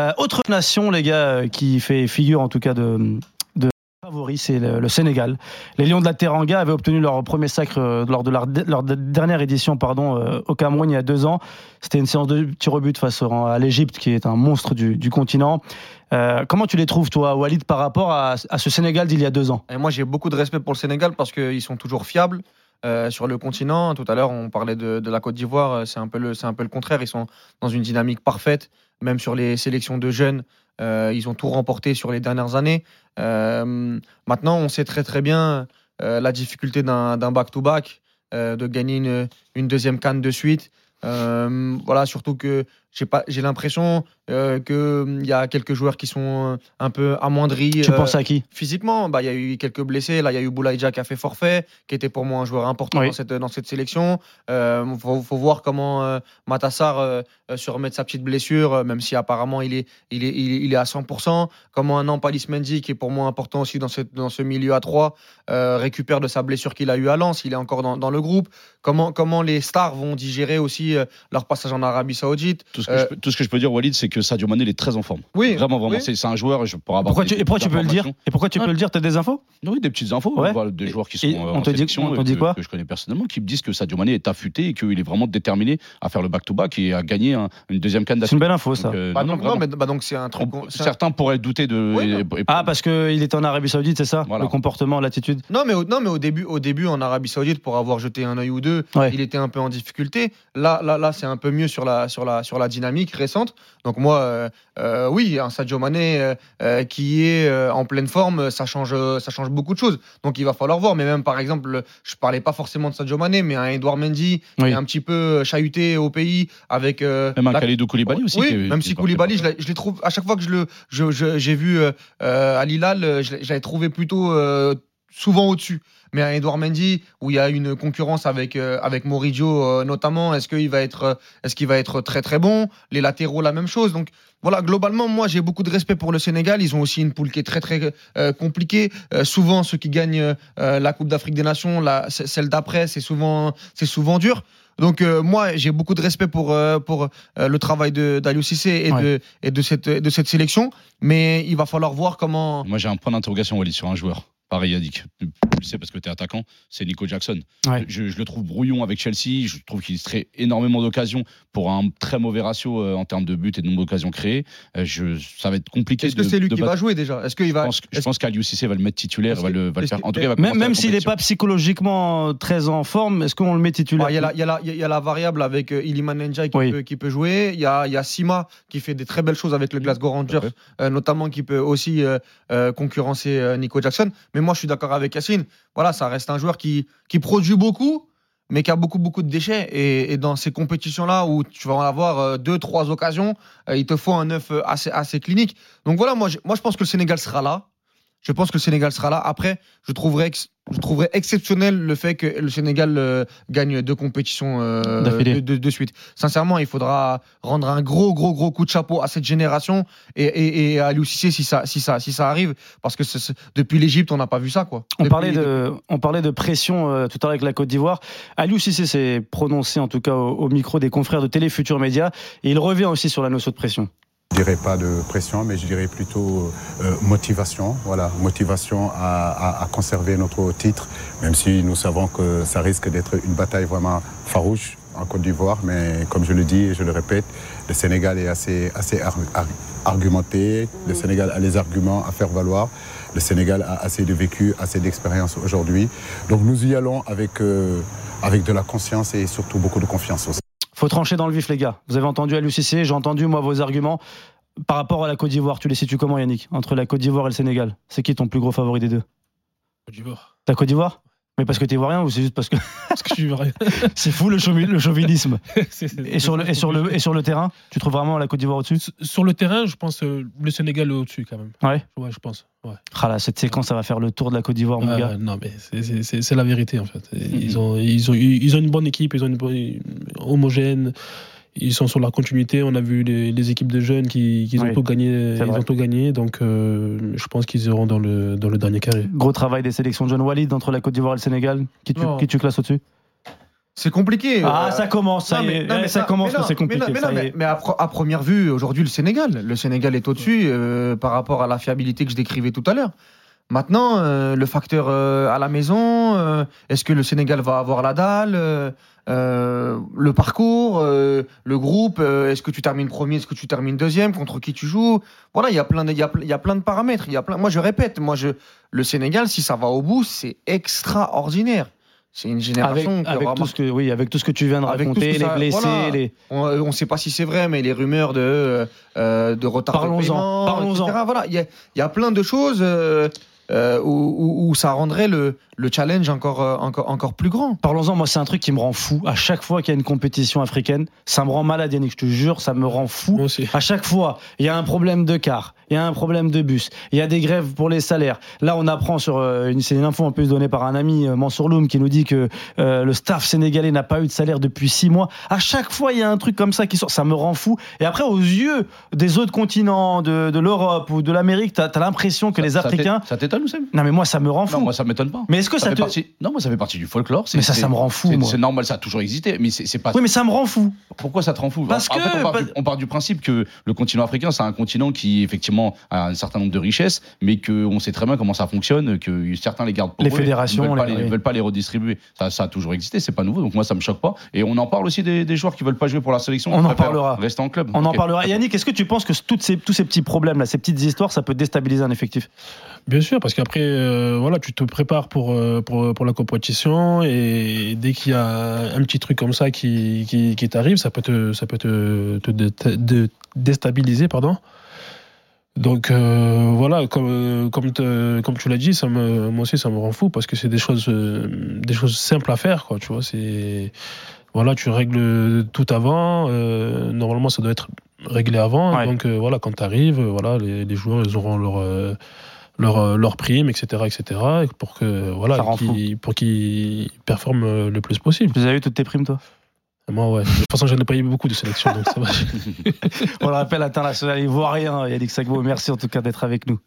Euh, autre nation, les gars, euh, qui fait figure en tout cas de, favori, c'est le, Sénégal. Les Lions de la Teranga avaient obtenu leur premier sacre euh, lors de leur, dernière édition pardon, au Cameroun il y a deux ans. C'était une séance de tirs au but face à l'Égypte, qui est un monstre du, continent. Comment tu les trouves, toi, Walid, par rapport à, ce Sénégal d'il y a deux ans? Moi, j'ai beaucoup de respect pour le Sénégal parce qu'ils sont toujours fiables. sur le continent, tout à l'heure, on parlait de, la Côte d'Ivoire. c'est un peu le contraire. Ils sont dans une dynamique parfaite, même sur les sélections de jeunes. euh, ils ont tout remporté sur les dernières années. Euh, maintenant, on sait très très bien euh, la difficulté d'un back-to-back, de gagner une, une deuxième canne de suite. Euh, voilà, surtout que j'ai pas, j'ai l'impression euh, qu'il y a quelques joueurs qui sont euh, un peu amoindris. Tu euh, penses à qui? Physiquement, bah, il y a eu quelques blessés. Là, il y a eu Boulaïdja qui a fait forfait, qui était pour moi un joueur important Oui. dans, cette, dans cette sélection. Il faut, faut voir comment euh, Matassar euh, euh, se remet de sa petite blessure, euh, même si apparemment il est, il est, il est, il est à 100%. Comment un Nampalis Mendy, qui est pour moi important aussi dans, cette, dans ce milieu à 3, euh, récupère de sa blessure qu'il a eu à Lens. Il est encore dans, dans le groupe. Comment, comment les stars vont digérer aussi euh, leur passage en Arabie Saoudite. Tout ce, que Euh, je peux, tout ce que je peux dire, Walid, c'est que Sadio Mané, il est très en forme. Oui, Vraiment, vraiment. oui. C'est c'est un joueur. Je pourrais avoir pourquoi des- tu, Et pourquoi tu peux le dire. Et pourquoi tu Ah. peux le dire? T'as des infos? Oui, des petites infos. Ouais. Voilà, des joueurs qui sont Et euh, on en te dit- sélection on te et dit que, quoi? que je connais personnellement, qui me disent que Sadio Mané est affûté et qu'il est vraiment déterminé à faire le back-to-back et à gagner un- une deuxième canne C'est une belle info, ça. Donc, euh, Bah, non, non, non, mais, bah, donc c'est un truc. On- certains pourraient douter de. Oui, et- non. et- Ah, parce qu'il était en Arabie Saoudite, c'est ça? Voilà. Le comportement, l'attitude? Non, mais, au, non, mais au début, au début, en Arabie Saoudite, pour avoir jeté un œil ou deux, Ouais. il était un peu en difficulté. Là, là, là, c'est un peu mieux sur la, sur la, sur la dynamique récente. Donc moi, euh, euh, oui, un Sadio Mané euh, qui est en pleine forme, ça change, ça change beaucoup de choses. Donc il va falloir voir. Mais même par exemple, je parlais pas forcément de Sadio Mané, mais un Edouard Mendy qui est un petit peu chahuté au pays avec Même un la- Khalidou Koulibaly aussi. oui, qui est- même si Koulibaly, je, je les trouve à chaque fois que je le, je- je- j'ai vu à Lilal, je l'avais trouvé plutôt souvent au-dessus. Mais un Edouard Mendy, où il y a une concurrence avec euh, avec Moridio euh, notamment, est-ce qu'il va être, euh, est-ce qu'il va être très très bon? Les latéraux, la même chose. Donc voilà, globalement, moi j'ai beaucoup de respect pour le Sénégal. Ils ont aussi une poule qui est très très euh, compliquée. Euh, souvent, ceux qui gagnent euh, la Coupe d'Afrique des Nations, la, celle d'après, c'est souvent c'est souvent dur. Donc euh, moi j'ai beaucoup de respect pour euh, pour euh, le travail de d'Aliou Cissé et Ouais. de et de cette de cette sélection, mais il va falloir voir comment. Moi, j'ai un point d'interrogation, Walid, sur un joueur. Pareil, Yannick. Tu le sais parce que tu es attaquant, c'est Nico Jackson. Ouais. Je, je le trouve brouillon avec Chelsea. Je trouve qu'il crée énormément d'occasions pour un très mauvais ratio euh, en termes de buts et de nombre d'occasions créées. Euh, je, ça va être compliqué. Est-ce que c'est lui de qui battre- va jouer déjà? Est-ce qu'il Je va pense, je est-ce- pense qu'Aliou Cissé va le mettre titulaire, va le, va le faire. En tout cas, va Même, même s'il n'est pas psychologiquement très en forme, est-ce qu'on le met titulaire? Bah, Il y, a la- y y a variable avec euh, Iliman Ndiaye qui, Oui. peut, qui peut jouer. Il y a, il y a Sima qui fait des très belles choses avec le Glasgow Rangers, euh, notamment qui peut aussi euh, euh, concurrencer euh, Nico Jackson. Mais moi, je suis d'accord avec Yacine. Voilà, ça reste un joueur qui, qui produit beaucoup, mais qui a beaucoup, beaucoup de déchets. Et, dans ces compétitions-là où tu vas en avoir euh, deux, trois occasions, euh, il te faut un neuf euh, assez, assez clinique. Donc voilà, moi moi, je pense que le Sénégal sera là. Je pense que le Sénégal sera là. Après, je trouverais, ex- je trouverais exceptionnel le fait que le Sénégal euh, gagne deux compétitions euh, de, de- de suite. Sincèrement, il faudra rendre un gros, gros, gros coup de chapeau à cette génération et, et, et à Aliou Cissé si ça, si ça, si ça arrive. Parce que depuis l'Égypte, on n'a pas vu ça. Quoi. On Depuis- parlait, de, on parlait de pression euh, tout à l'heure avec la Côte d'Ivoire. Aliou Cissé s'est prononcé en tout cas au, au micro des confrères de Télé Futur Média et il revient aussi sur la notion de pression. Je dirais pas de pression, mais je dirais plutôt euh, motivation. Voilà, motivation à, à- à conserver notre titre, même si nous savons que ça risque d'être une bataille vraiment farouche en Côte d'Ivoire. Mais comme je le dis et je le répète, le Sénégal est assez, assez ar- ar- argumenté. Le Sénégal a les arguments à faire valoir. Le Sénégal a assez de vécu, assez d'expérience aujourd'hui. Donc nous y allons avec, euh, avec de la conscience et surtout beaucoup de confiance aussi. Faut trancher dans le vif, les gars. Vous avez entendu Aliou Cissé, j'ai entendu moi vos arguments par rapport à la Côte d'Ivoire. Tu les situes comment, Yannick? Entre la Côte d'Ivoire et le Sénégal, c'est qui ton plus gros favori des deux? Côte d'Ivoire. La Côte d'Ivoire? Mais parce que t'es ivoirien ou c'est juste parce que Parce que je suis vrai. c'est fou le, chauvi- le chauvinisme et sur, le, et, sur le, et sur le terrain, tu trouves vraiment la Côte d'Ivoire au-dessus? Sur- le terrain, je pense euh, le Sénégal est au-dessus quand même. Ouais. Ouais, je pense. Ouais. Ah là, cette séquence, ça va faire le tour de la Côte d'Ivoire, mon gars. non, mais c'est- la vérité en fait. Ils, ont, ils, ont, ils ont une bonne équipe, ils ont une bonne homogène. Ils sont sur la continuité. On a vu les, les équipes de jeunes qui, qui Oui, ont tout gagné. Ils ont tout gagné. Donc, euh, je pense qu'ils iront dans le, dans le dernier carré. Gros travail des sélections. John Walid entre la Côte d'Ivoire et le Sénégal. Qui tu, qui tu classes au-dessus? C'est compliqué. Ah, Euh, ça commence, ça non, y mais- est. non, Ouais, mais ça non, commence, mais c'est compliqué. Mais, non, mais, ça non, y mais- est. mais à, pre- à première vue, aujourd'hui, le Sénégal, le Sénégal est au-dessus euh, par rapport à la fiabilité que je décrivais tout à l'heure. Maintenant, euh, le facteur euh, à la maison, euh, est-ce que le Sénégal va avoir la dalle? Le parcours, euh, le groupe, euh, est-ce que tu termines premier, est-ce que tu termines deuxième, contre qui tu joues? Voilà, il y a plein de, il y a, il y a plein de paramètres. Il y a plein, moi, je répète, moi, je, le Sénégal, si ça va au bout, c'est extraordinaire. C'est une Avec, génération qui avec aura tout ce que, oui, avec tout ce que tu viens de Avec raconter, les blessés, voilà. les. on ne sait pas si c'est vrai, mais les rumeurs de, euh, euh, de retard Parlons-en, de paiement, parlons-en. etc. Voilà, il y y a plein de choses euh, euh, où, où- où ça rendrait le, le challenge encore, euh, encore, encore plus grand. Parlons-en, moi, c'est un truc qui me rend fou. À chaque fois qu'il y a une compétition africaine, ça me rend malade, Yannick, je te jure, ça me rend fou. Moi aussi. À chaque fois, il y a un problème de car, il y a un problème de bus, il y a des grèves pour les salaires. Là, on apprend sur euh, une, c'est une info en plus donnée par un ami, euh, Mansour Loum, qui nous dit que euh, le staff sénégalais n'a pas eu de salaire depuis six mois. À chaque fois, il y a un truc comme ça qui sort, ça me rend fou. Et après, aux yeux des autres continents, de, de l'Europe ou de l'Amérique, t'as as, l'impression que les Ça- Africains. Ça t'étonne, Oussem? Non, mais moi, ça me rend fou. Non, moi ça m'étonne pas. mais est-ce que ça ça, fait te. partie... Non, moi ça fait partie du folklore. Mais ça, ça me rend fou, c'est- normal, ça a toujours existé, mais c'est pas. Oui, mais ça me rend fou. Pourquoi ça te rend fou? Parce En fait, que- on, part parce- du, on part du principe que le continent africain, c'est un continent qui effectivement a un certain nombre de richesses, mais qu'on sait très bien comment ça fonctionne, que certains les gardent pour Les eux, fédérations, ils veulent les- veulent pas les redistribuer. Ça, ça a toujours existé, c'est pas nouveau, donc moi ça me choque pas. Et on en parle aussi des, des joueurs qui veulent pas jouer pour la sélection. On qui en parlera. Rester en club. On en parlera. Yannick, est-ce que tu penses que toutes ces, tous ces petits problèmes-là, ces petites histoires, ça peut déstabiliser un effectif? Bien sûr, parce qu'après, euh, voilà, tu te prépares pour, euh, pour, pour la compétition et dès qu'il y a un petit truc comme ça qui, qui, qui t'arrive, ça peut te, ça peut te, te dé- de- déstabiliser. Pardon. Donc euh, voilà, comme, comme, te- comme tu l'as dit, ça me, moi aussi ça me rend fou parce que c'est des choses, euh, des choses simples à faire. Quoi, tu vois, c'est, voilà, tu règles tout avant. euh, normalement, ça doit être réglé avant. Ouais. Donc euh, voilà, quand tu arrives, voilà, les, les joueurs ils auront leur, euh, leur, euh, leur prime, etc., etc., et pour que voilà, qu'ils- pour qu'ils performent euh, le plus possible. Tu as eu toutes tes primes, toi? Moi, ouais. De toute façon, j'en ai pas eu beaucoup de sélections, donc ça va. On le rappelle, international ivoirien, Yannick Sagbo. Merci en tout cas d'être avec nous.